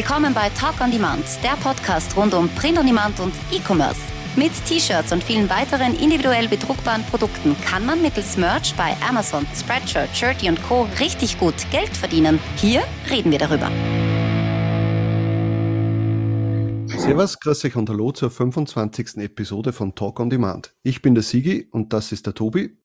Willkommen bei Talk on Demand, der Podcast rund um Print on Demand und E-Commerce. Mit T-Shirts und vielen weiteren individuell bedruckbaren Produkten kann man mittels Merch bei Amazon, Spreadshirt, Shirty und Co. richtig gut Geld verdienen. Hier reden wir darüber. Servus, grüß euch und hallo zur 25. Episode von Talk on Demand. Ich bin der Sigi und das ist der Tobi.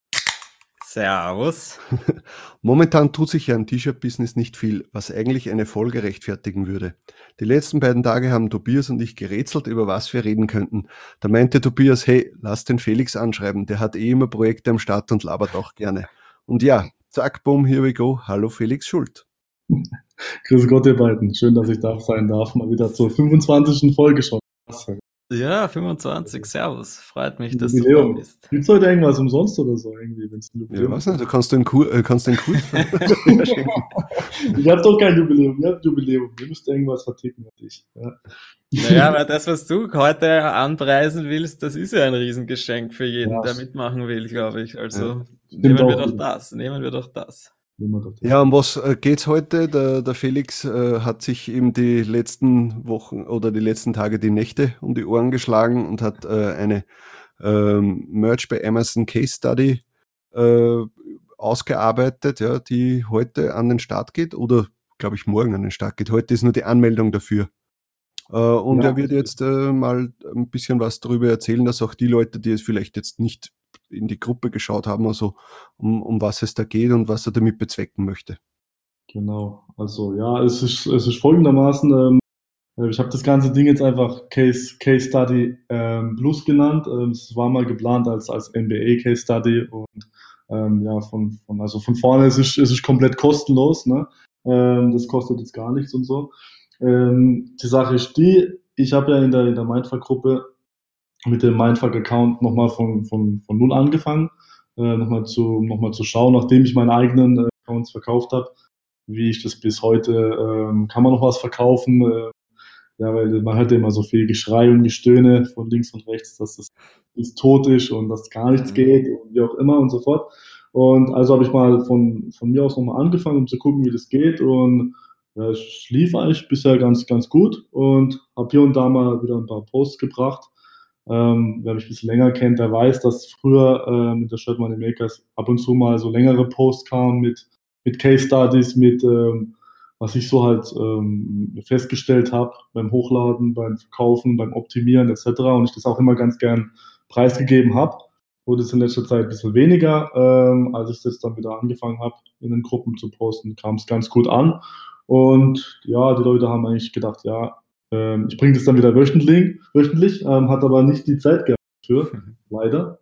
Servus. Momentan tut sich ja im T-Shirt-Business nicht viel, was eigentlich eine Folge rechtfertigen würde. Die letzten beiden Tage haben Tobias und ich gerätselt, über was wir reden könnten. Da meinte Tobias, hey, lass den Felix anschreiben, der hat eh immer Projekte am Start und labert auch gerne. Und ja, zack, boom, here we go. Hallo Felix Schuld. Grüß Gott, ihr beiden. Schön, dass ich da sein darf. Mal wieder zur 25. Folge schon. Ja, 25, Servus. Freut mich, dass Jubiläum. du da bist. Gibt es heute irgendwas umsonst oder so? Irgendwie, wenn's ein Jubiläum ja, was nicht, du kannst den Kurs, äh, kannst den Kurs Ich hab doch kein Jubiläum, ihr habt Jubiläum. Ihr müsst irgendwas verticken mit dich. Ja. Naja, aber das, was du heute anpreisen willst, das ist ja ein Riesengeschenk für jeden, ja. der mitmachen will, glaube ich. Also ja. nehmen wir doch das, nehmen wir doch das. Ja, um was äh, geht's heute? Der, der Felix äh, hat sich eben die letzten Wochen oder die letzten Tage die Nächte um die Ohren geschlagen und hat äh, eine ähm, Merch bei Amazon Case Study äh, ausgearbeitet, ja, die heute an den Start geht oder glaube ich morgen an den Start geht. Heute ist nur die Anmeldung dafür. Äh, und ja. er wird jetzt äh, mal ein bisschen was darüber erzählen, dass auch die Leute, die es vielleicht jetzt nicht in die Gruppe geschaut haben, also um, um was es da geht und was er damit bezwecken möchte. Genau, also ja, es ist, es ist folgendermaßen, ähm, äh, ich habe das ganze Ding jetzt einfach Case, Case Study ähm, Plus genannt. Ähm, es war mal geplant als, als MBA Case Study und ähm, ja, von, von, also von vorne ist es, ist komplett kostenlos. Ne? Ähm, das kostet jetzt gar nichts und so. Die Sache ist die, ich habe ja in der, in der Mindfuck-Gruppe mit dem Mindfuck-Account nochmal von, von, von null angefangen, äh, nochmal zu, noch zu schauen, nachdem ich meine eigenen äh, Accounts verkauft habe, wie ich das bis heute, ähm, kann man noch was verkaufen? Äh, ja, weil man hört immer so viel Geschrei und Gestöhne von links und rechts, dass das, das tot ist und dass gar nichts mhm. geht und wie auch immer und so fort. Und also habe ich mal von, von mir aus nochmal angefangen, um zu gucken, wie das geht und ja, es lief eigentlich bisher ganz, ganz gut und habe hier und da mal wieder ein paar Posts gebracht ähm, wer mich ein bisschen länger kennt, der weiß, dass früher äh, mit der Shirt Money Makers ab und zu mal so längere Posts kamen mit, mit Case Studies, mit ähm, was ich so halt ähm, festgestellt habe beim Hochladen, beim Verkaufen, beim Optimieren etc. Und ich das auch immer ganz gern preisgegeben habe. Wurde es in letzter Zeit ein bisschen weniger. Ähm, als ich das dann wieder angefangen habe, in den Gruppen zu posten, kam es ganz gut an. Und ja, die Leute haben eigentlich gedacht, ja, ähm, ich bringe das dann wieder wöchentlich, wöchentlich ähm, hat aber nicht die Zeit gehabt für, leider.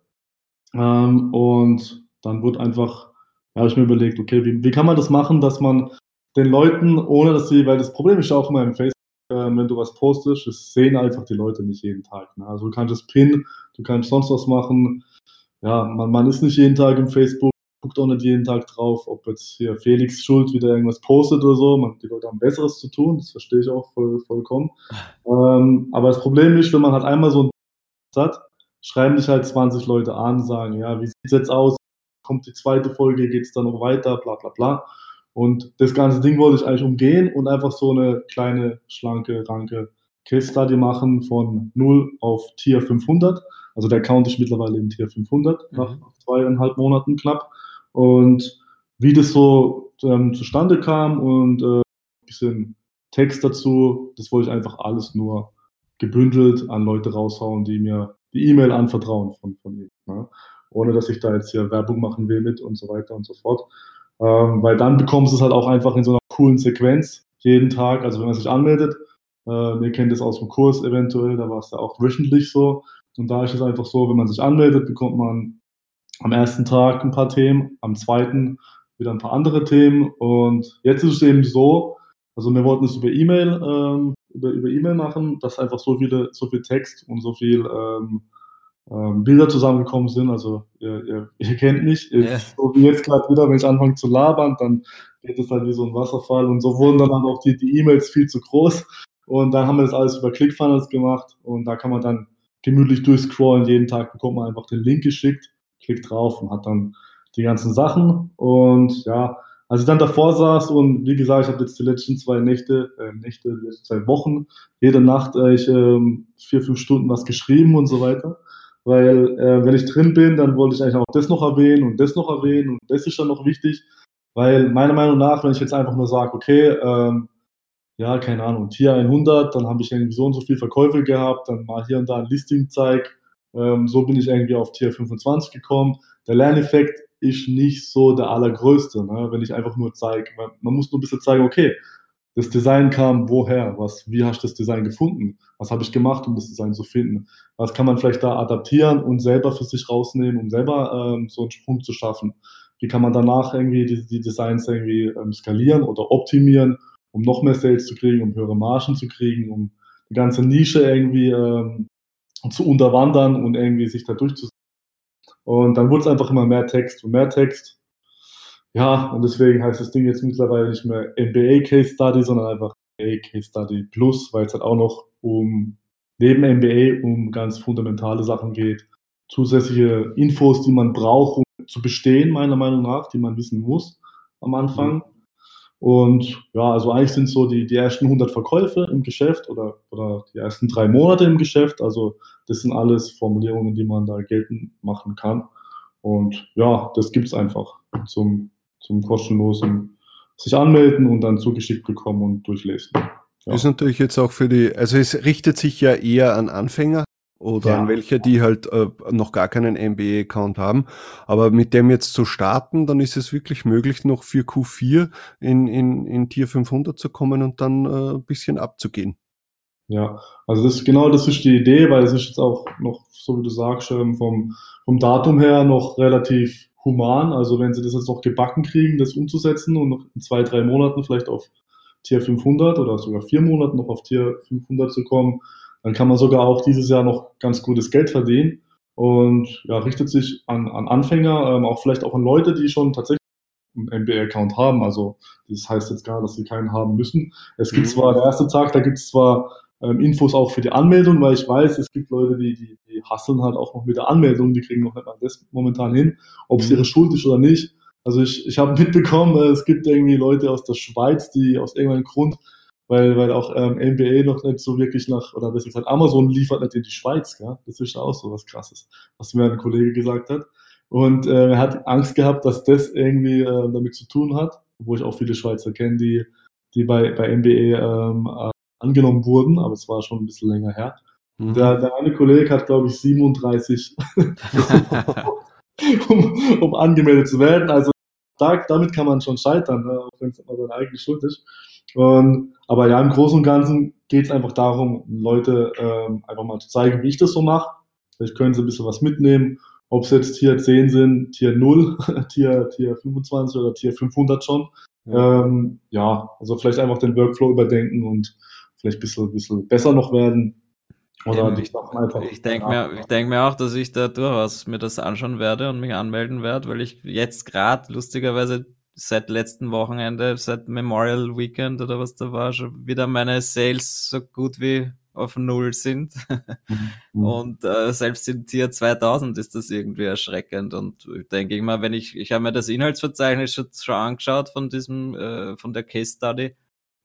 Ähm, und dann wurde einfach, ja, habe ich mir überlegt, okay, wie, wie kann man das machen, dass man den Leuten, ohne dass sie, weil das Problem ist auch immer im Facebook, äh, wenn du was postest, das sehen einfach die Leute nicht jeden Tag. Ne? Also du kannst es pinnen, du kannst sonst was machen. Ja, man, man ist nicht jeden Tag im Facebook, guckt auch nicht jeden Tag drauf, ob jetzt hier Felix Schuld wieder irgendwas postet oder so. Man, die Leute haben Besseres zu tun, das verstehe ich auch voll, vollkommen. Ähm, aber das Problem ist, wenn man halt einmal so ein hat, schreiben dich halt 20 Leute an, sagen, ja, wie sieht es jetzt aus? Kommt die zweite Folge, geht es dann noch weiter, bla bla bla. Und das ganze Ding wollte ich eigentlich umgehen und einfach so eine kleine, schlanke, ranke Case Study machen von 0 auf Tier 500. Also der Account ist mittlerweile im Tier 500 mhm. nach zweieinhalb Monaten knapp. Und wie das so ähm, zustande kam und äh, ein bisschen Text dazu, das wollte ich einfach alles nur gebündelt an Leute raushauen, die mir die E-Mail anvertrauen von, von ihnen. Ne? Ohne dass ich da jetzt hier Werbung machen will mit und so weiter und so fort. Ähm, weil dann bekommst du es halt auch einfach in so einer coolen Sequenz jeden Tag. Also wenn man sich anmeldet, äh, ihr kennt es aus dem Kurs eventuell, da war es ja auch wöchentlich so. Und da ist es einfach so, wenn man sich anmeldet, bekommt man am ersten Tag ein paar Themen, am zweiten wieder ein paar andere Themen. Und jetzt ist es eben so, also wir wollten es über E-Mail ähm, über, über E-Mail machen, dass einfach so viele, so viel Text und so viel ähm, ähm, Bilder zusammengekommen sind. Also ihr, ihr, ihr kennt mich. Yeah. So wie jetzt gerade wieder, wenn ich anfange zu labern, dann geht es halt wie so ein Wasserfall. Und so wurden dann halt auch die, die E-Mails viel zu groß. Und dann haben wir das alles über ClickFunnels gemacht und da kann man dann gemütlich durchscrollen. Jeden Tag bekommt man einfach den Link geschickt klickt drauf und hat dann die ganzen Sachen. Und ja, als ich dann davor saß und wie gesagt, ich habe jetzt die letzten zwei Nächte, äh, Nächte, letzten zwei Wochen, jede Nacht äh, ich ähm, vier, fünf Stunden was geschrieben und so weiter. Weil äh, wenn ich drin bin, dann wollte ich eigentlich auch das noch erwähnen und das noch erwähnen und das ist dann noch wichtig. Weil meiner Meinung nach, wenn ich jetzt einfach nur sage, okay, ähm, ja, keine Ahnung, Tier 100, dann habe ich irgendwie so und so viel Verkäufe gehabt, dann mal hier und da ein Listing zeig. Ähm, so bin ich irgendwie auf Tier 25 gekommen. Der Lerneffekt ist nicht so der allergrößte, ne? wenn ich einfach nur zeige. Man, man, muss nur ein bisschen zeigen, okay, das Design kam woher? Was, wie hast du das Design gefunden? Was habe ich gemacht, um das Design zu finden? Was kann man vielleicht da adaptieren und selber für sich rausnehmen, um selber ähm, so einen Sprung zu schaffen? Wie kann man danach irgendwie die, die Designs irgendwie ähm, skalieren oder optimieren, um noch mehr Sales zu kriegen, um höhere Margen zu kriegen, um die ganze Nische irgendwie ähm, zu unterwandern und irgendwie sich da durchzusetzen. Und dann wurde es einfach immer mehr Text und mehr Text. Ja, und deswegen heißt das Ding jetzt mittlerweile nicht mehr MBA Case Study, sondern einfach MBA Case Study Plus, weil es halt auch noch um neben MBA um ganz fundamentale Sachen geht. Zusätzliche Infos, die man braucht, um zu bestehen, meiner Meinung nach, die man wissen muss am Anfang. Mhm. Und ja, also eigentlich sind so die, die ersten 100 Verkäufe im Geschäft oder, oder die ersten drei Monate im Geschäft. Also das sind alles Formulierungen, die man da geltend machen kann. Und ja, das gibt es einfach zum, zum kostenlosen sich anmelden und dann zugeschickt bekommen und durchlesen. Ja. Ist natürlich jetzt auch für die, also es richtet sich ja eher an Anfänger, oder ja. an welche, die halt äh, noch gar keinen MBA-Account haben. Aber mit dem jetzt zu starten, dann ist es wirklich möglich, noch für Q4 in, in, in Tier 500 zu kommen und dann äh, ein bisschen abzugehen. Ja, also das genau das ist die Idee, weil es ist jetzt auch noch, so wie du sagst, ähm, vom, vom Datum her noch relativ human. Also wenn sie das jetzt noch gebacken kriegen, das umzusetzen und noch in zwei, drei Monaten vielleicht auf Tier 500 oder sogar vier Monaten noch auf Tier 500 zu kommen, dann kann man sogar auch dieses Jahr noch ganz gutes Geld verdienen und ja, richtet sich an, an Anfänger, ähm, auch vielleicht auch an Leute, die schon tatsächlich einen MBA-Account haben. Also das heißt jetzt gar, dass sie keinen haben müssen. Es gibt mhm. zwar der erste Tag, da gibt es zwar ähm, Infos auch für die Anmeldung, weil ich weiß, es gibt Leute, die, die, die hasseln halt auch noch mit der Anmeldung, die kriegen noch nicht mal das momentan hin, ob es mhm. ihre Schuld ist oder nicht. Also ich, ich habe mitbekommen, äh, es gibt irgendwie Leute aus der Schweiz, die aus irgendeinem Grund weil, weil auch ähm, NBA noch nicht so wirklich nach, oder besser gesagt, Amazon liefert nicht in die Schweiz, gell? das ist auch so was krasses, was mir ein Kollege gesagt hat. Und äh, er hat Angst gehabt, dass das irgendwie äh, damit zu tun hat, wo ich auch viele Schweizer kenne, die, die bei, bei NBA ähm, äh, angenommen wurden, aber es war schon ein bisschen länger her. Mhm. Der, der eine Kollege hat, glaube ich, 37, um, um angemeldet zu werden. Also da, damit kann man schon scheitern, ne? auch wenn es immer seine eigene Schuld ist. Und, aber ja, im Großen und Ganzen geht es einfach darum, Leute ähm, einfach mal zu zeigen, wie ich das so mache. Vielleicht können sie ein bisschen was mitnehmen, ob es jetzt Tier 10 sind, Tier 0, Tier, Tier 25 oder Tier 500 schon. Ja. Ähm, ja, also vielleicht einfach den Workflow überdenken und vielleicht ein bisschen, bisschen besser noch werden. Oder ich, ich denke mir, ich denk mir auch, dass ich da durchaus mir das anschauen werde und mich anmelden werde, weil ich jetzt gerade lustigerweise seit letzten Wochenende, seit Memorial Weekend oder was da war, schon wieder meine Sales so gut wie auf Null sind. Mhm. und äh, selbst in Tier 2000 ist das irgendwie erschreckend. Und ich denke immer, wenn ich, ich habe mir das Inhaltsverzeichnis schon, schon angeschaut von diesem, äh, von der Case Study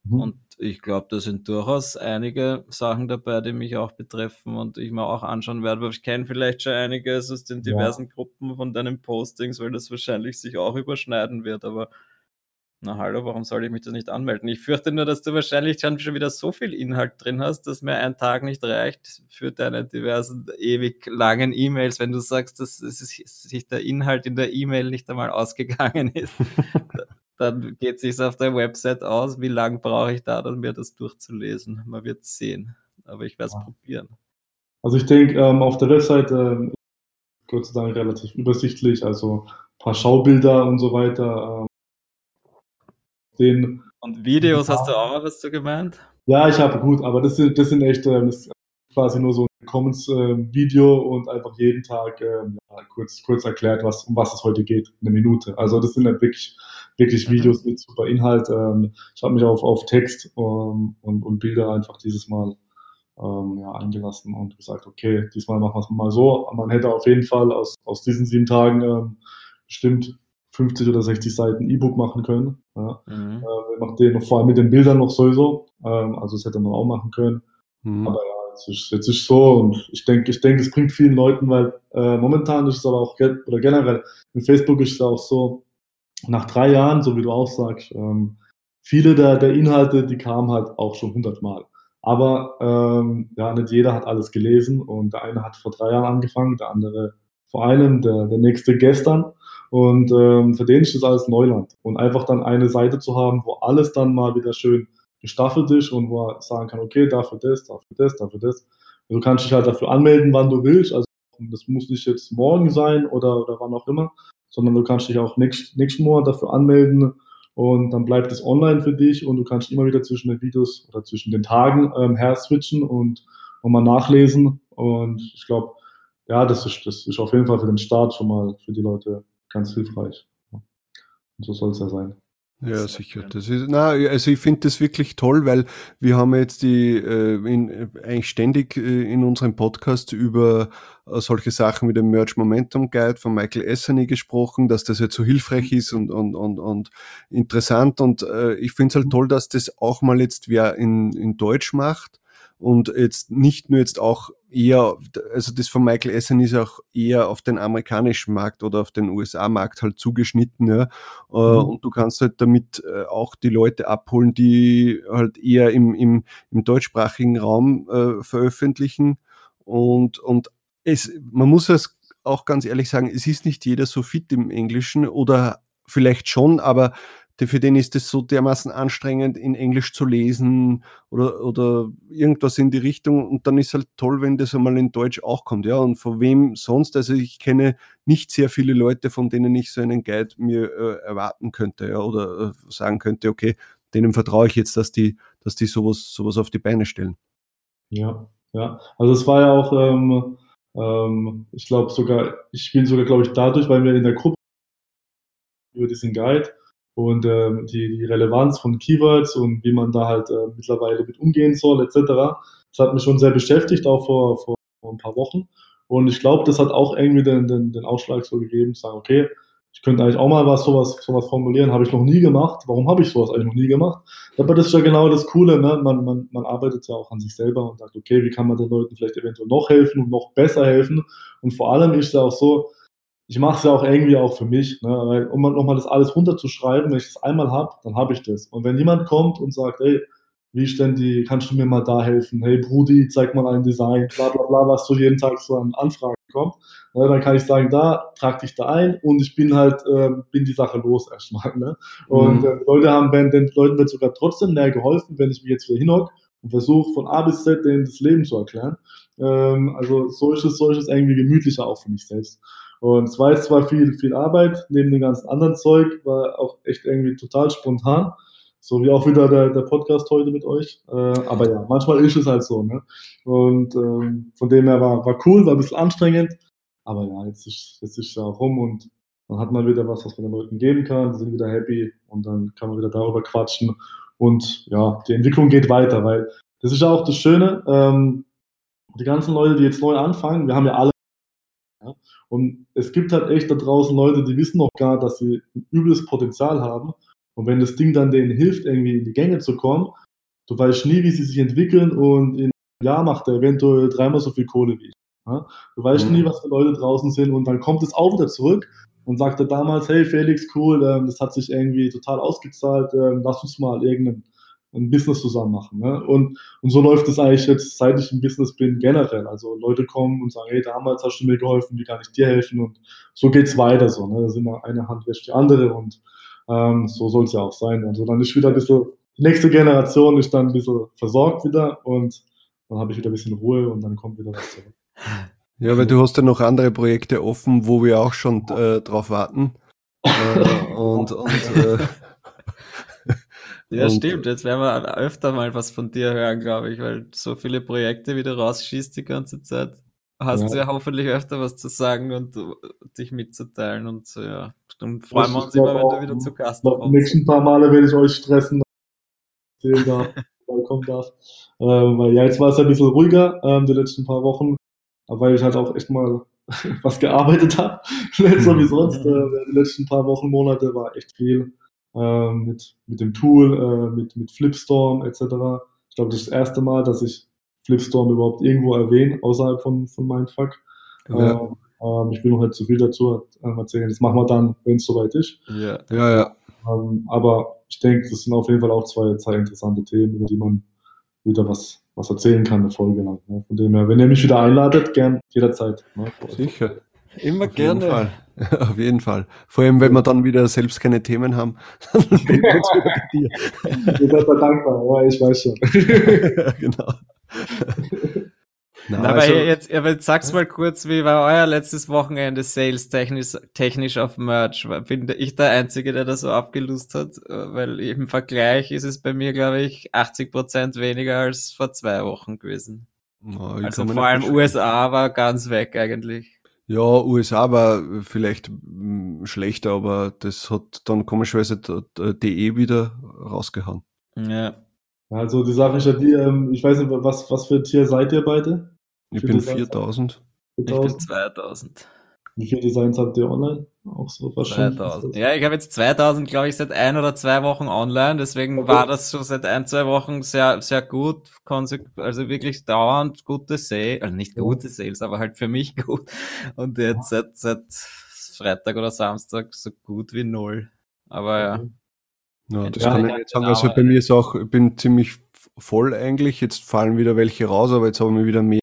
Mhm. Und ich glaube, da sind durchaus einige Sachen dabei, die mich auch betreffen und ich mir auch anschauen werde. Aber ich kenne vielleicht schon einiges aus den diversen ja. Gruppen von deinen Postings, weil das wahrscheinlich sich auch überschneiden wird. Aber na hallo, warum soll ich mich da nicht anmelden? Ich fürchte nur, dass du wahrscheinlich schon wieder so viel Inhalt drin hast, dass mir ein Tag nicht reicht für deine diversen ewig langen E-Mails, wenn du sagst, dass sich der Inhalt in der E-Mail nicht einmal ausgegangen ist. dann geht sich auf der Website aus, wie lange brauche ich da dann, mir das durchzulesen. Man wird sehen, aber ich werde es ja. probieren. Also ich denke, ähm, auf der Website äh, Gott sei Dank relativ übersichtlich, also ein paar Schaubilder und so weiter. Ähm, den, und Videos hast du auch, hast du gemeint? Ja, ich habe gut, aber das sind, das sind echt ähm, das quasi nur so ein Commons-Video äh, und einfach jeden Tag äh, ja, kurz, kurz erklärt, was, um was es heute geht, eine Minute. Also das sind halt wirklich wirklich mhm. Videos mit super Inhalt. Ähm, ich habe mich auf, auf Text ähm, und, und Bilder einfach dieses Mal ähm, ja, eingelassen und gesagt, okay, diesmal machen wir es mal so. Man hätte auf jeden Fall aus, aus diesen sieben Tagen bestimmt 50 oder 60 Seiten E-Book machen können. Ja. Mhm. Äh, wir machen den noch vor allem mit den Bildern noch sowieso. Ähm, also das hätte man auch machen können. Mhm. Aber ja, jetzt ist, jetzt ist so und ich denke, ich denke, es bringt vielen Leuten, weil äh, momentan ist es aber auch oder generell mit Facebook ist es auch so, nach drei Jahren, so wie du auch sagst, ähm, viele der, der Inhalte, die kamen halt auch schon hundertmal. Aber ähm, ja, nicht jeder hat alles gelesen und der eine hat vor drei Jahren angefangen, der andere vor einem, der, der nächste gestern. Und ähm, für den ist das alles Neuland. Und einfach dann eine Seite zu haben, wo alles dann mal wieder schön gestaffelt ist und wo er sagen kann, okay, dafür das, dafür das, dafür das. Und du kannst dich halt dafür anmelden, wann du willst. Also das muss nicht jetzt morgen sein oder, oder wann auch immer, sondern du kannst dich auch nächst, nächsten Monat dafür anmelden und dann bleibt es online für dich und du kannst immer wieder zwischen den Videos oder zwischen den Tagen ähm, her switchen und nochmal nachlesen. Und ich glaube, ja, das ist, das ist auf jeden Fall für den Start schon mal für die Leute ganz hilfreich. Und so soll es ja sein. Ja, sicher. Das ist, na, also ich finde das wirklich toll, weil wir haben jetzt die äh, in, eigentlich ständig äh, in unserem Podcast über äh, solche Sachen wie den Merch Momentum Guide von Michael Essany gesprochen, dass das jetzt so hilfreich ist und, und, und, und interessant. Und äh, ich finde es halt toll, dass das auch mal jetzt wer in, in Deutsch macht und jetzt nicht nur jetzt auch eher, also das von Michael Essen ist auch eher auf den amerikanischen Markt oder auf den USA-Markt halt zugeschnitten, ja. Äh, mhm. Und du kannst halt damit äh, auch die Leute abholen, die halt eher im, im, im deutschsprachigen Raum äh, veröffentlichen. Und, und es, man muss es auch ganz ehrlich sagen, es ist nicht jeder so fit im Englischen oder vielleicht schon, aber für den ist es so dermaßen anstrengend, in Englisch zu lesen oder, oder irgendwas in die Richtung. Und dann ist halt toll, wenn das einmal in Deutsch auch kommt. Ja, und von wem sonst? Also ich kenne nicht sehr viele Leute, von denen ich so einen Guide mir äh, erwarten könnte, ja, oder äh, sagen könnte, okay, denen vertraue ich jetzt, dass die, dass die sowas, sowas auf die Beine stellen. Ja, ja. Also es war ja auch, ähm, ähm, ich glaube sogar, ich bin sogar, glaube ich, dadurch, weil wir in der Gruppe über diesen Guide und ähm, die, die Relevanz von Keywords und wie man da halt äh, mittlerweile mit umgehen soll, etc. Das hat mich schon sehr beschäftigt, auch vor, vor, vor ein paar Wochen. Und ich glaube, das hat auch irgendwie den, den, den Ausschlag so gegeben, zu sagen, okay, ich könnte eigentlich auch mal was sowas, sowas formulieren, habe ich noch nie gemacht. Warum habe ich sowas eigentlich noch nie gemacht? Aber das ist ja genau das Coole, ne? man, man, man arbeitet ja auch an sich selber und sagt, okay, wie kann man den Leuten vielleicht eventuell noch helfen und noch besser helfen? Und vor allem ist es ja auch so, ich mache es ja auch irgendwie auch für mich, ne? Weil, um nochmal das alles runterzuschreiben, wenn ich das einmal habe, dann habe ich das. Und wenn jemand kommt und sagt, hey, wie ist denn die, kannst du mir mal da helfen? Hey Brudi, zeig mal ein Design, bla bla bla, was so jeden Tag so an Anfragen kommt. Ne? Dann kann ich sagen, da, trag dich da ein und ich bin halt, äh, bin die Sache los erstmal. Ne? Und mhm. äh, Leute haben, wenn, den Leuten wird sogar trotzdem mehr geholfen, wenn ich mich jetzt wieder hinhock und versuche von A bis Z denen das Leben zu erklären. Ähm, also so ist es, so ist es irgendwie gemütlicher auch für mich selbst. Und es war jetzt zwar viel, viel Arbeit, neben dem ganzen anderen Zeug, war auch echt irgendwie total spontan. So wie auch wieder der, der Podcast heute mit euch. Äh, aber ja, manchmal ist es halt so. Ne? Und ähm, von dem her war, war cool, war ein bisschen anstrengend. Aber ja, jetzt ist, jetzt ist es auch rum und dann hat man wieder was, was man den Leuten geben kann, die sind wieder happy und dann kann man wieder darüber quatschen. Und ja, die Entwicklung geht weiter, weil das ist auch das Schöne. Ähm, die ganzen Leute, die jetzt neu anfangen, wir haben ja alle und es gibt halt echt da draußen Leute, die wissen noch gar, dass sie ein übles Potenzial haben. Und wenn das Ding dann denen hilft, irgendwie in die Gänge zu kommen, du weißt nie, wie sie sich entwickeln und in einem Jahr macht er eventuell dreimal so viel Kohle wie ich. Ja? Du weißt mhm. nie, was für Leute draußen sind und dann kommt es auch wieder zurück und sagt er damals, hey Felix, cool, ähm, das hat sich irgendwie total ausgezahlt, ähm, lass uns mal irgendeinen ein Business zusammen machen. Ne? Und, und so läuft es eigentlich jetzt, seit ich im Business bin, generell. Also Leute kommen und sagen, hey, damals hast du mir geholfen, wie kann ich dir helfen? Und so geht's weiter so. Ne? Da sind wir eine Hand wäscht die andere und ähm, so soll es ja auch sein. Also dann ist wieder ein bisschen, die nächste Generation ist dann ein bisschen versorgt wieder und dann habe ich wieder ein bisschen Ruhe und dann kommt wieder was zurück. Ja, weil du hast ja noch andere Projekte offen, wo wir auch schon äh, drauf warten. äh, und und äh, ja, und, stimmt. Jetzt werden wir öfter mal was von dir hören, glaube ich, weil so viele Projekte, wie du rausschießt die ganze Zeit, hast ja. du ja hoffentlich öfter was zu sagen und uh, dich mitzuteilen. Und so, ja, dann freuen wir uns immer, wenn du wieder zu Gast kommst. Die nächsten paar Male werde ich euch stressen, erzählen darf, kommen darf. Ähm, weil ja, jetzt war es ein bisschen ruhiger, ähm, die letzten paar Wochen, weil ich halt auch echt mal was gearbeitet habe. so wie sonst. Äh, die letzten paar Wochen, Monate war echt viel äh, mit, mit dem Tool, äh, mit, mit Flipstorm etc. Ich glaube, das ist das erste Mal, dass ich Flipstorm überhaupt irgendwo erwähne, außerhalb von, von Mindfuck. Ja. Ähm, ähm, ich will noch nicht zu viel dazu erzählen. Das machen wir dann, wenn es soweit ist. Ja, ja. ja. Ähm, aber ich denke, das sind auf jeden Fall auch zwei, zwei interessante Themen, über die man wieder was, was erzählen kann, eine Folge lang. Ne? Von dem her, wenn ihr mich wieder einladet, gern jederzeit. Ne? Sicher. Immer Auf gerne. Jeden Fall. Auf jeden Fall. Vor allem, wenn wir dann wieder selbst keine Themen haben, dann bin uns wieder bei dir. Ich bin dankbar, ja, ich weiß schon. genau. Na, aber also, jetzt, aber jetzt sag's mal kurz, wie war euer letztes Wochenende sales technisch, technisch auf Merch? Bin ich der Einzige, der das so abgelust hat? Weil im Vergleich ist es bei mir, glaube ich, 80 Prozent weniger als vor zwei Wochen gewesen. Na, also vor allem USA war ganz weg eigentlich. Ja, USA war vielleicht hm, schlechter, aber das hat dann komischerweise DE wieder rausgehauen. Ja. Also die Sache ist ja die, ähm, ich weiß nicht, was, was für Tier seid ihr beide? Ich bin 4000. Ich bin 2000. Wie viele Designs habt ihr online? Auch so wahrscheinlich. 2000. Ja, ich habe jetzt 2000, glaube ich, seit ein oder zwei Wochen online. Deswegen okay. war das schon seit ein, zwei Wochen sehr, sehr gut. Also wirklich dauernd gute Sales. Also nicht gute Sales, aber halt für mich gut. Und jetzt seit, seit Freitag oder Samstag so gut wie null. Aber ja. Ja, das ja, kann ich nicht sagen. Also bei mir ist auch, ich bin ziemlich voll eigentlich. Jetzt fallen wieder welche raus, aber jetzt haben wir wieder mehr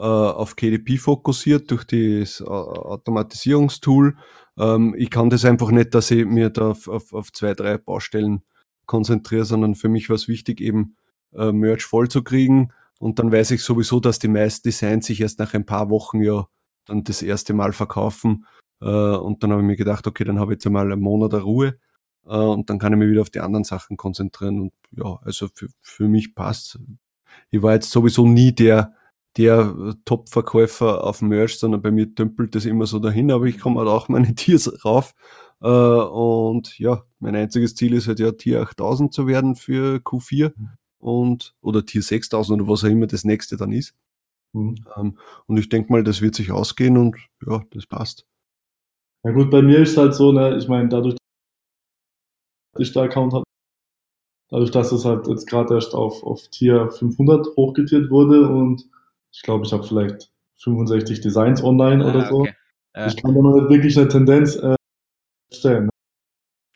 auf KDP fokussiert durch das Automatisierungstool. Ähm, ich kann das einfach nicht, dass ich mir da auf, auf, auf zwei, drei Baustellen konzentriere, sondern für mich war es wichtig, eben äh, Merch voll zu kriegen. Und dann weiß ich sowieso, dass die meisten Designs sich erst nach ein paar Wochen ja dann das erste Mal verkaufen. Äh, und dann habe ich mir gedacht, okay, dann habe ich jetzt einmal einen Monat der Ruhe äh, und dann kann ich mich wieder auf die anderen Sachen konzentrieren. Und ja, also für, für mich passt. Ich war jetzt sowieso nie der, der Top-Verkäufer auf Merch, sondern bei mir dümpelt das immer so dahin, aber ich komme halt auch meine Tiers rauf. Äh, und ja, mein einziges Ziel ist halt ja Tier 8000 zu werden für Q4 und oder Tier 6000 oder was auch immer das nächste dann ist. Mhm. Ähm, und ich denke mal, das wird sich ausgehen und ja, das passt. Ja gut, bei mir ist halt so, ne, ich meine, dadurch, dass ich der Account habe, dadurch, dass es halt jetzt gerade erst auf, auf Tier 500 hochgetiert wurde und ich glaube, ich habe vielleicht 65 Designs online ah, oder so. Okay. Ja. Ich kann da nicht wirklich eine Tendenz äh, stellen.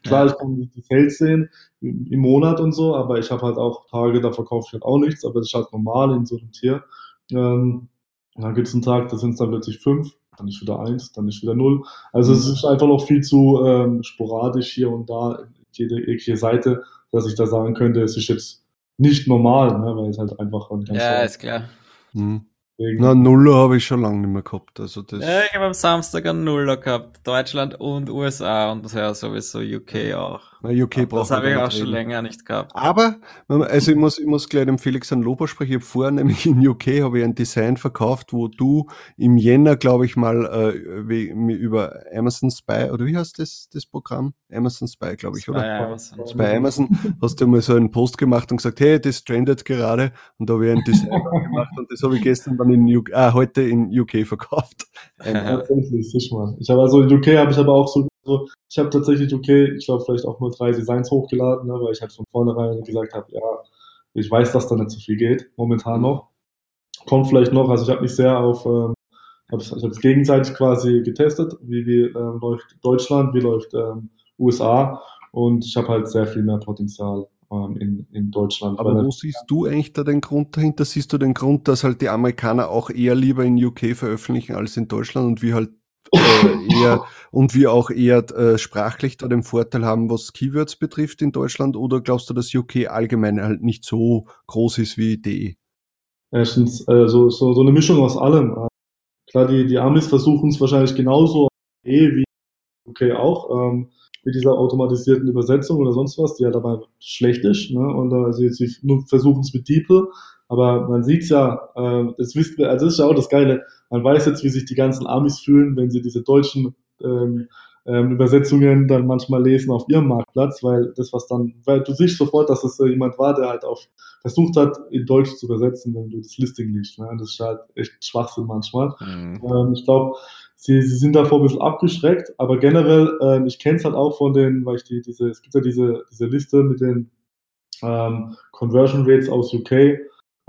Klar, ja. ich kann die Sales sehen im Monat und so, aber ich habe halt auch Tage, da verkaufe ich halt auch nichts, aber das ist halt normal in so einem Tier. Ähm, dann gibt es einen Tag, da sind es dann plötzlich fünf, dann ist wieder eins, dann ist wieder null. Also mhm. es ist einfach noch viel zu ähm, sporadisch hier und da, jede, jede Seite, dass ich da sagen könnte, es ist jetzt nicht normal, ne, weil es halt einfach ein ganz Ja, ist klar. Mhm. Na, Nuller habe ich schon lange nicht mehr gehabt. Also das ja, ich habe am Samstag einen Nuller gehabt. Deutschland und USA und das ja sowieso UK auch. Na, UK braucht Das habe ich auch schon länger nicht gehabt. Aber, also ich muss, ich muss gleich dem Felix ein Lob sprechen. Ich habe vorher nämlich in UK habe ich ein Design verkauft, wo du im Jänner, glaube ich mal, äh, über Amazon Spy, oder wie heißt das, das Programm? Amazon Spy, glaube ich, Spy oder? Amazon. Spy Amazon. Hast du mal so einen Post gemacht und gesagt, hey, das trendet gerade und da habe ich ein Design gemacht und das habe ich gestern dann in UK, ah, heute in UK verkauft. Tatsächlich, sicher mal. Ich habe also in UK habe ich aber auch so, so ich habe tatsächlich UK, ich glaube vielleicht auch nur drei Designs hochgeladen, ne, weil ich halt von vornherein gesagt habe, ja, ich weiß, dass da nicht so viel geht, momentan noch. Kommt vielleicht noch, also ich habe mich sehr auf, ähm, hab, ich habe es gegenseitig quasi getestet, wie, wie ähm, läuft Deutschland, wie läuft ähm, USA und ich habe halt sehr viel mehr Potenzial ähm, in, in Deutschland. Aber wo siehst du eigentlich da den Grund dahinter? Siehst du den Grund, dass halt die Amerikaner auch eher lieber in UK veröffentlichen als in Deutschland und wir halt äh, eher und wir auch eher äh, sprachlich da den Vorteil haben, was Keywords betrifft in Deutschland? Oder glaubst du, dass UK allgemein halt nicht so groß ist wie DE? Erstens, äh, so, so, so eine Mischung aus allem. Klar, die, die Amis versuchen es wahrscheinlich genauso wie UK auch. Ähm, mit dieser automatisierten Übersetzung oder sonst was, die ja dabei schlecht ist. Ne? Und äh, sie, sie versuchen es mit DeepL, aber man sieht ja, äh, das wisst also das ist ja auch das Geile, man weiß jetzt, wie sich die ganzen Amis fühlen, wenn sie diese deutschen ähm, ähm, Übersetzungen dann manchmal lesen auf ihrem Marktplatz, weil das, was dann, weil du siehst sofort, dass es jemand war, der halt auf versucht hat, in Deutsch zu übersetzen, wenn du das Listing liest. Ne? Das ist halt echt Schwachsinn manchmal. Mhm. Ähm, ich glaube, sie, sie sind davor ein bisschen abgeschreckt, aber generell, ähm, ich kenne es halt auch von den, weil ich die, diese, es gibt ja diese, diese Liste mit den ähm, Conversion Rates aus UK,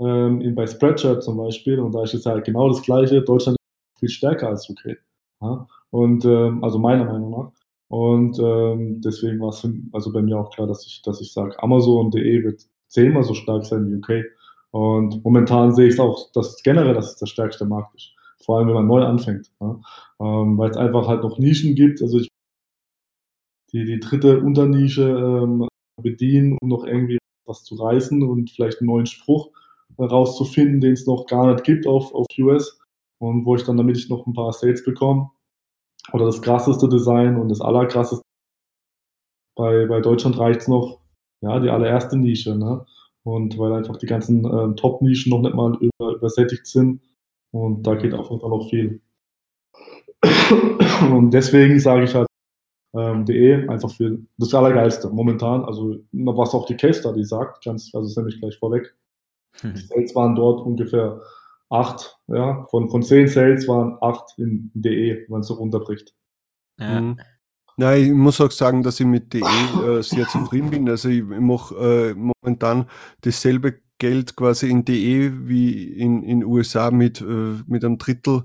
ähm, bei Spreadshirt zum Beispiel, und da ist es halt genau das Gleiche. Deutschland ist viel stärker als UK. Ja? Und ähm, also meiner Meinung nach. Und ähm, deswegen war es also bei mir auch klar, dass ich, dass ich sage, Amazon.de wird zehnmal so stark sein wie UK. Und momentan sehe ich es auch, dass generell das der stärkste Markt ist. Vor allem, wenn man neu anfängt. Ja? Ähm, weil es einfach halt noch Nischen gibt. Also ich die, die dritte Unternische ähm, bedienen, um noch irgendwie was zu reißen und vielleicht einen neuen Spruch rauszufinden, den es noch gar nicht gibt auf, auf US. Und wo ich dann, damit ich noch ein paar Sales bekomme, oder das krasseste Design und das allerkrasseste. Bei, bei Deutschland reicht es noch, ja, die allererste Nische, ne? Und weil einfach die ganzen äh, Top-Nischen noch nicht mal über, übersättigt sind. Und da geht auf jeden Fall noch viel. Und deswegen sage ich halt, ähm, DE einfach für das Allergeilste momentan. Also, was auch die Case Study sagt, ganz, also das nehme ich gleich vorweg. Die Sales waren dort ungefähr acht, ja, von, von zehn Sales waren acht in DE, wenn man es so runterbricht. Ja. Mhm. Na, ich muss auch sagen, dass ich mit DE äh, sehr zufrieden bin. Also ich, ich mache äh, momentan dasselbe Geld quasi in DE wie in in USA mit, äh, mit einem Drittel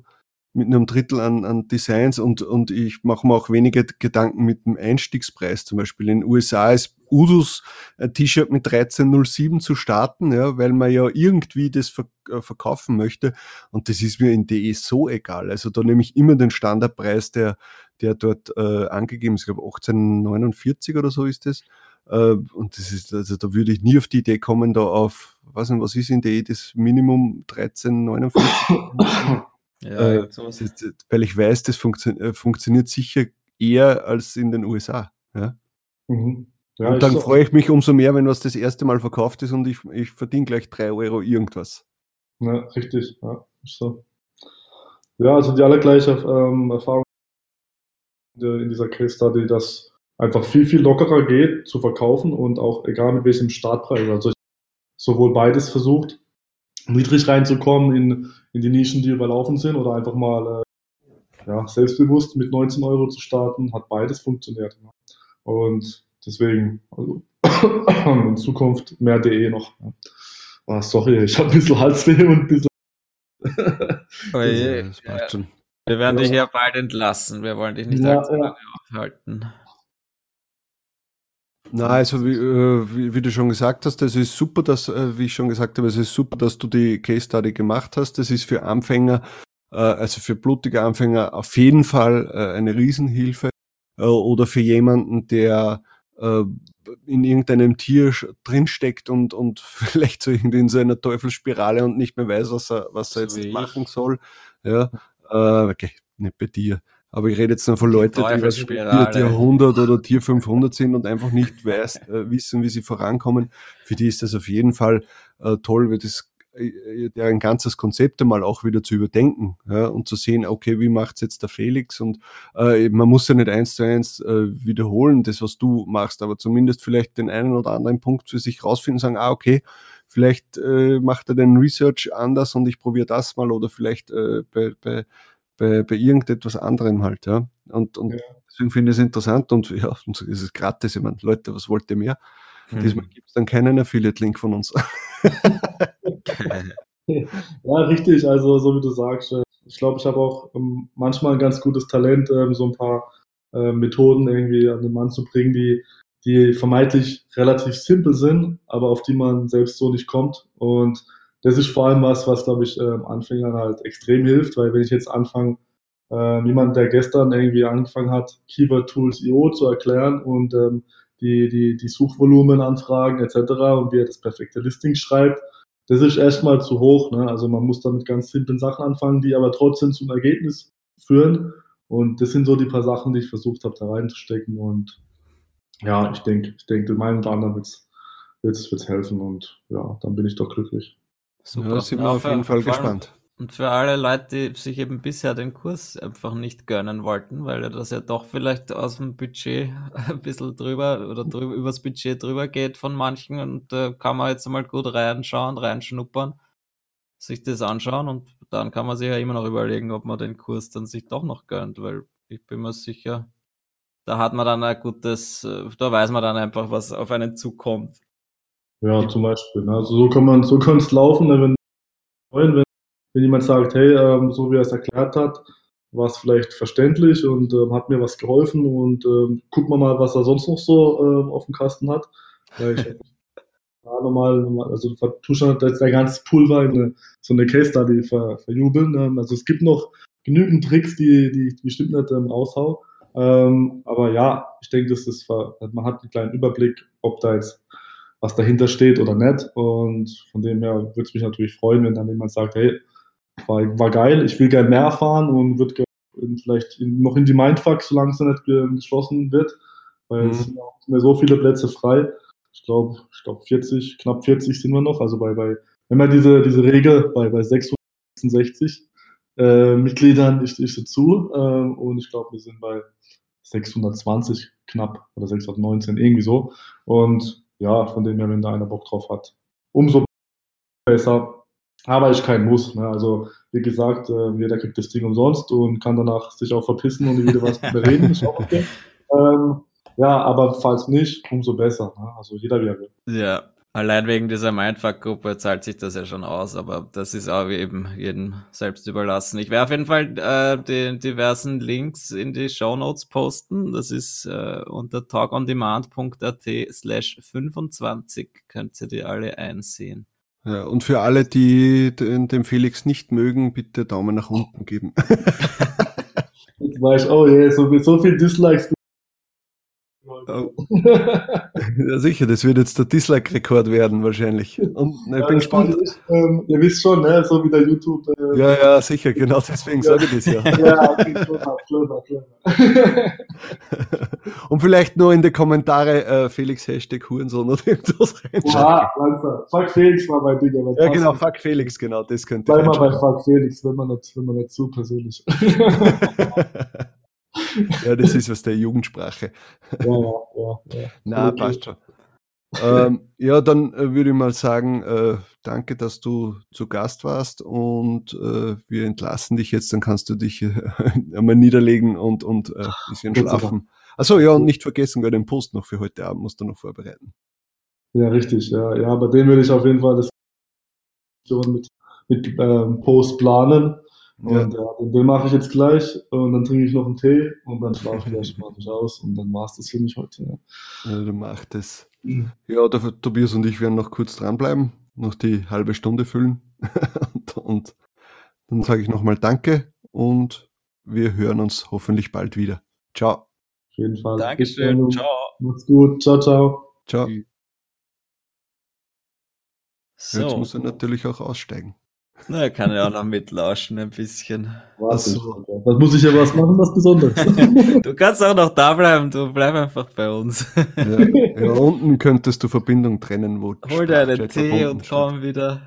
mit einem Drittel an, an Designs und, und ich mache mir auch weniger Gedanken mit dem Einstiegspreis. Zum Beispiel in den USA ist Udus ein T-Shirt mit 1307 zu starten, ja, weil man ja irgendwie das äh, verkaufen möchte. Und das ist mir in DE so egal. Also da nehme ich immer den Standardpreis, der, der dort äh, angegeben ist. Ich glaube 1849 oder so ist das. Äh, und das ist, also da würde ich nie auf die Idee kommen, da auf, was was ist in DE das Minimum 1349? Ja, äh, sowas. weil ich weiß, das funktio äh, funktioniert sicher eher als in den USA. Ja? Mhm. Ja, und dann so. freue ich mich umso mehr, wenn was das erste Mal verkauft ist und ich, ich verdiene gleich 3 Euro irgendwas. Ja, richtig. Ja, so. ja also die allergleiche ähm, Erfahrung in dieser Case Study, dass einfach viel, viel lockerer geht zu verkaufen und auch egal mit welchem Startpreis. Also ich sowohl beides versucht, niedrig reinzukommen in, in die Nischen, die überlaufen sind oder einfach mal äh, ja, selbstbewusst mit 19 Euro zu starten, hat beides funktioniert. Und deswegen, also in Zukunft mehr DE noch. Ah, sorry, ich habe ein bisschen Halsweh und ein bisschen. oh je, das passt schon. Wir werden dich ja bald entlassen. Wir wollen dich nicht ja, ja. aufhalten. Na, also wie, äh, wie, wie, du schon gesagt hast, es ist super, dass, äh, wie ich schon gesagt habe, es ist super, dass du die Case Study gemacht hast. Das ist für Anfänger, äh, also für blutige Anfänger auf jeden Fall äh, eine Riesenhilfe. Äh, oder für jemanden, der äh, in irgendeinem Tier drinsteckt und, und vielleicht so irgendwie in so einer Teufelsspirale und nicht mehr weiß, was er, was er jetzt machen soll. Ja, okay, nicht bei dir. Aber ich rede jetzt nur von Leuten, die was Tier, Tier 100 oder Tier 500 sind und einfach nicht weiß, äh, wissen, wie sie vorankommen. Für die ist das auf jeden Fall äh, toll, weil das äh, ein ganzes Konzept einmal auch wieder zu überdenken ja, und zu sehen, okay, wie macht's jetzt der Felix? Und äh, man muss ja nicht eins zu eins äh, wiederholen, das, was du machst, aber zumindest vielleicht den einen oder anderen Punkt für sich rausfinden und sagen, ah, okay, vielleicht äh, macht er den Research anders und ich probiere das mal oder vielleicht äh, bei, bei bei, bei irgendetwas anderem halt, ja. Und, und ja. deswegen finde ich es interessant und ja, und es ist gratis. Ich meine, Leute, was wollt ihr mehr? Mhm. Diesmal gibt es dann keinen Affiliate-Link von uns. ja, richtig. Also, so wie du sagst, äh, ich glaube, ich habe auch ähm, manchmal ein ganz gutes Talent, ähm, so ein paar äh, Methoden irgendwie an den Mann zu bringen, die, die vermeintlich relativ simpel sind, aber auf die man selbst so nicht kommt. Und das ist vor allem was, was, glaube ich, ähm, Anfängern halt extrem hilft, weil wenn ich jetzt anfange, äh, jemand, der gestern irgendwie angefangen hat, Keyword Tools IO zu erklären und ähm, die, die, die Suchvolumen anfragen etc. und wie er das perfekte Listing schreibt, das ist erstmal zu hoch. Ne? Also man muss da mit ganz simplen Sachen anfangen, die aber trotzdem zum Ergebnis führen. Und das sind so die paar Sachen, die ich versucht habe, da reinzustecken. Und ja, ich denke, ich denke, dem einen oder anderen wird es helfen und ja, dann bin ich doch glücklich. Super. Ja, sind wir auf jeden Fall gespannt. Und für alle Leute, die sich eben bisher den Kurs einfach nicht gönnen wollten, weil das ja doch vielleicht aus dem Budget ein bisschen drüber oder drüber, übers Budget drüber geht von manchen und da äh, kann man jetzt mal gut reinschauen, reinschnuppern, sich das anschauen und dann kann man sich ja immer noch überlegen, ob man den Kurs dann sich doch noch gönnt, weil ich bin mir sicher, da hat man dann ein gutes, äh, da weiß man dann einfach, was auf einen zukommt. Ja, zum Beispiel. Ne? Also so kann man, so kann es laufen, ne? wenn, wenn wenn jemand sagt, hey, ähm, so wie er es erklärt hat, war es vielleicht verständlich und ähm, hat mir was geholfen und ähm, gucken wir mal, was er sonst noch so ähm, auf dem Kasten hat. Weil ich ja, normal, also tu schon jetzt der ganze Pool war eine, so eine Case Study ver, verjubeln. Ähm, also es gibt noch genügend Tricks, die, die ich bestimmt nicht ähm, raushau. Ähm, aber ja, ich denke, das ist, man hat einen kleinen Überblick, ob da jetzt was dahinter steht oder nicht. Und von dem her würde es mich natürlich freuen, wenn dann jemand sagt, hey, war, war geil, ich will gerne mehr erfahren und würde vielleicht noch in die Mindfuck, solange es nicht geschlossen wird, weil mhm. es sind auch mehr so viele Plätze frei. Ich glaube, ich glaube 40, knapp 40 sind wir noch. Also bei, bei wenn man diese, diese Regel bei, bei 666 äh, Mitgliedern ist, ist zu äh, und ich glaube, wir sind bei 620 knapp oder 619 irgendwie so. Und ja, von dem her, wenn da einer Bock drauf hat, umso besser. Aber ist kein Muss. Ne? Also, wie gesagt, äh, jeder kriegt das Ding umsonst und kann danach sich auch verpissen und wieder was bereden. Ist auch okay. Ähm, ja, aber falls nicht, umso besser. Ne? Also jeder wie er will. Ja, allein wegen dieser Mindfuck-Gruppe zahlt sich das ja schon aus, aber das ist auch eben jedem selbst überlassen. Ich werde auf jeden Fall äh, die diversen Links in die Show Notes posten. Das ist äh, unter talkondemand.at slash 25 könnt ihr die alle einsehen. Ja, und für alle, die den, den Felix nicht mögen, bitte Daumen nach unten geben. Jetzt weiß ich, oh je, yeah, so, so viel Dislikes Oh. ja, sicher, das wird jetzt der Dislike-Rekord werden, wahrscheinlich. Und ich ja, bin gespannt. Ist, ähm, ihr wisst schon, ne? so wie der YouTube. Äh, ja, ja, sicher, genau deswegen sage ich das ja. ja, okay, clever, clever. Und vielleicht nur in die Kommentare äh, Felix Hashtag Hurensohn oder irgendwas reinschreiben. Ja. Fuck Felix war mein Ding. Ja, genau, Fuck Felix, genau, das könnte Bleib mal bei Fuck Felix, wenn man nicht, wenn man nicht zu persönlich. ja, das ist aus der Jugendsprache. Ja, ja, ja. Na, passt schon. ähm, ja, dann äh, würde ich mal sagen, äh, danke, dass du zu Gast warst und äh, wir entlassen dich jetzt, dann kannst du dich äh, einmal niederlegen und, und äh, ein bisschen schlafen. Achso, ja, und nicht vergessen, den Post noch für heute Abend musst du noch vorbereiten. Ja, richtig, ja, ja, bei dem würde ich auf jeden Fall das mit, mit ähm, Post planen und ja. ja den mache ich jetzt gleich und dann trinke ich noch einen Tee und dann schlafe ich erstmal nicht aus und dann war es das für mich heute. Ja, ja du machst das. Mhm. Ja, der Tobias und ich werden noch kurz dranbleiben, noch die halbe Stunde füllen und, und dann sage ich nochmal Danke und wir hören uns hoffentlich bald wieder. Ciao. Auf jeden Fall. Dankeschön. Ciao. Macht's gut. Ciao, ciao. Ciao. So. Jetzt muss er natürlich auch aussteigen. Na, er kann ja auch noch mitlauschen ein bisschen. Was, was muss ich ja was machen, was Besonderes? du kannst auch noch da bleiben, du bleib einfach bei uns. ja, ja, unten könntest du Verbindung trennen, wo Hol dir einen Tee und komm wieder.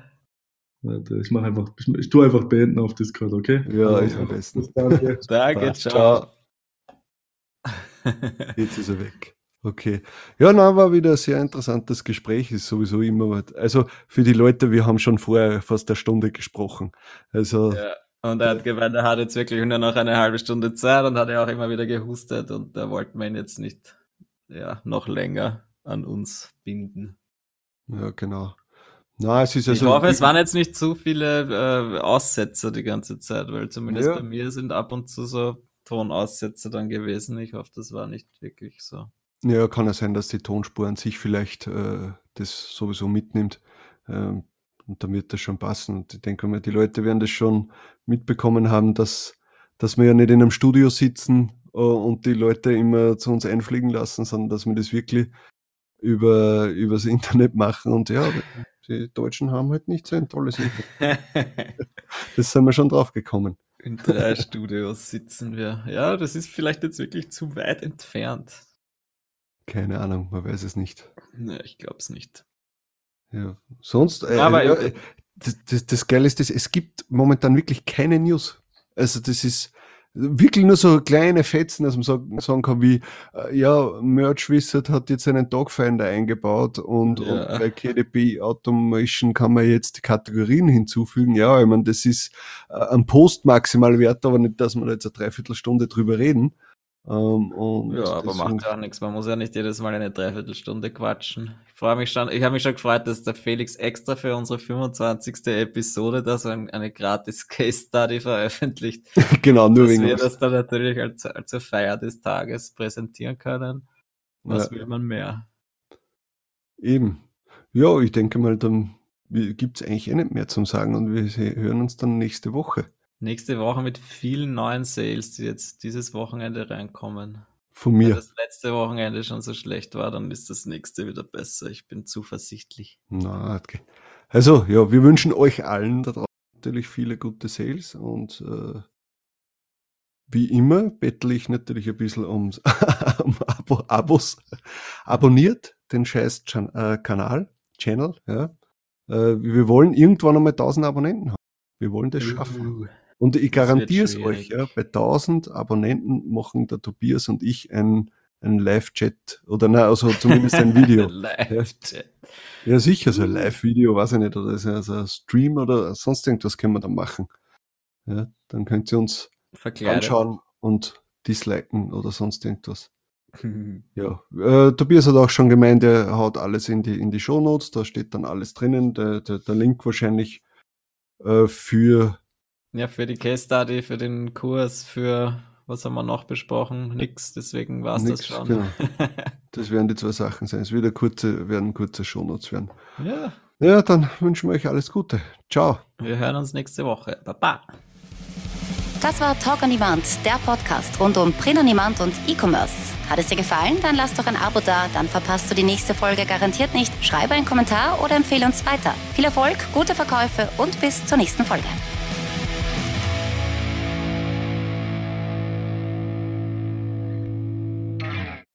Warte, ich mach einfach, ich, ich tue einfach beenden auf Discord, okay? Ja, ist am besten. Danke. Danke, ciao. Jetzt ist er weg. Okay. Ja, na, war wieder ein sehr interessantes Gespräch, ist sowieso immer was. Also für die Leute, wir haben schon vorher fast eine Stunde gesprochen. Also. Ja. Und er hat gemeint, er hat jetzt wirklich nur noch eine halbe Stunde Zeit und hat ja auch immer wieder gehustet und da wollten wir ihn jetzt nicht ja, noch länger an uns binden. Ja, genau. Na, es ist also, ich hoffe, es waren jetzt nicht zu viele äh, Aussetzer die ganze Zeit, weil zumindest ja. bei mir sind ab und zu so Tonaussetzer dann gewesen. Ich hoffe, das war nicht wirklich so. Ja, kann ja sein, dass die Tonspur an sich vielleicht äh, das sowieso mitnimmt. Ähm, und dann wird das schon passen. Und ich denke mal, die Leute werden das schon mitbekommen haben, dass, dass wir ja nicht in einem Studio sitzen äh, und die Leute immer zu uns einfliegen lassen, sondern dass wir das wirklich über übers Internet machen. Und ja, die Deutschen haben halt nicht so ein tolles Internet. das sind wir schon drauf gekommen. In drei Studios sitzen wir. Ja, das ist vielleicht jetzt wirklich zu weit entfernt. Keine Ahnung, man weiß es nicht. Ne, ich glaube es nicht. Ja, sonst. Äh, Aber äh, das, das, das Geile ist, das, es gibt momentan wirklich keine News. Also das ist wirklich nur so kleine Fetzen, dass man sagen, sagen kann, wie, äh, ja, Merch Wizard hat jetzt einen Dogfinder eingebaut und, ja. und bei KDP Automation kann man jetzt Kategorien hinzufügen. Ja, ich meine, das ist äh, ein Postmaximalwert, aber nicht, dass wir jetzt eine Dreiviertelstunde drüber reden. Ähm, ja, aber macht ja auch nichts. Man muss ja nicht jedes Mal eine Dreiviertelstunde quatschen. Ich freue mich schon, ich habe mich schon gefreut, dass der Felix extra für unsere 25. Episode da so ein, eine gratis Case Study veröffentlicht. genau, nur dass wegen wir das dann natürlich als, als Feier des Tages präsentieren können. Was ja. will man mehr? Eben. Ja, ich denke mal, dann gibt es eigentlich eh nicht mehr zum Sagen und wir hören uns dann nächste Woche. Nächste Woche mit vielen neuen Sales, die jetzt dieses Wochenende reinkommen. Von mir. Wenn das letzte Wochenende schon so schlecht war, dann ist das nächste wieder besser. Ich bin zuversichtlich. Na, okay. Also, ja, wir wünschen euch allen da draußen natürlich viele gute Sales und äh, wie immer bettle ich natürlich ein bisschen ums um Abo, Abos. Abonniert den scheiß Chan äh, Kanal, Channel, ja. Äh, wir wollen irgendwann einmal 1000 Abonnenten haben. Wir wollen das schaffen. Und ich garantiere es euch, ja, bei 1000 Abonnenten machen der Tobias und ich ein, ein Live-Chat oder nein, also zumindest ein Video. Live-Chat. Ja, sicher, so ein Live-Video, weiß ich nicht, oder ist also ein Stream oder sonst irgendwas können wir dann machen. Ja, dann könnt ihr uns Verkleidet. anschauen und disliken oder sonst irgendwas. ja, äh, Tobias hat auch schon gemeint, er haut alles in die, in die Shownotes, da steht dann alles drinnen, der, der, der Link wahrscheinlich äh, für ja, für die Case Study, für den Kurs, für was haben wir noch besprochen? Nix, deswegen war es das schon. Genau. Das werden die zwei Sachen sein. Es wird kurze, werden kurze Shownotes werden. Ja. Ja, dann wünschen wir euch alles Gute. Ciao. Wir hören uns nächste Woche. Baba. Das war Talk on Demand, der Podcast rund um Print on Demand und E-Commerce. Hat es dir gefallen? Dann lass doch ein Abo da, dann verpasst du die nächste Folge garantiert nicht. Schreibe einen Kommentar oder empfehle uns weiter. Viel Erfolg, gute Verkäufe und bis zur nächsten Folge.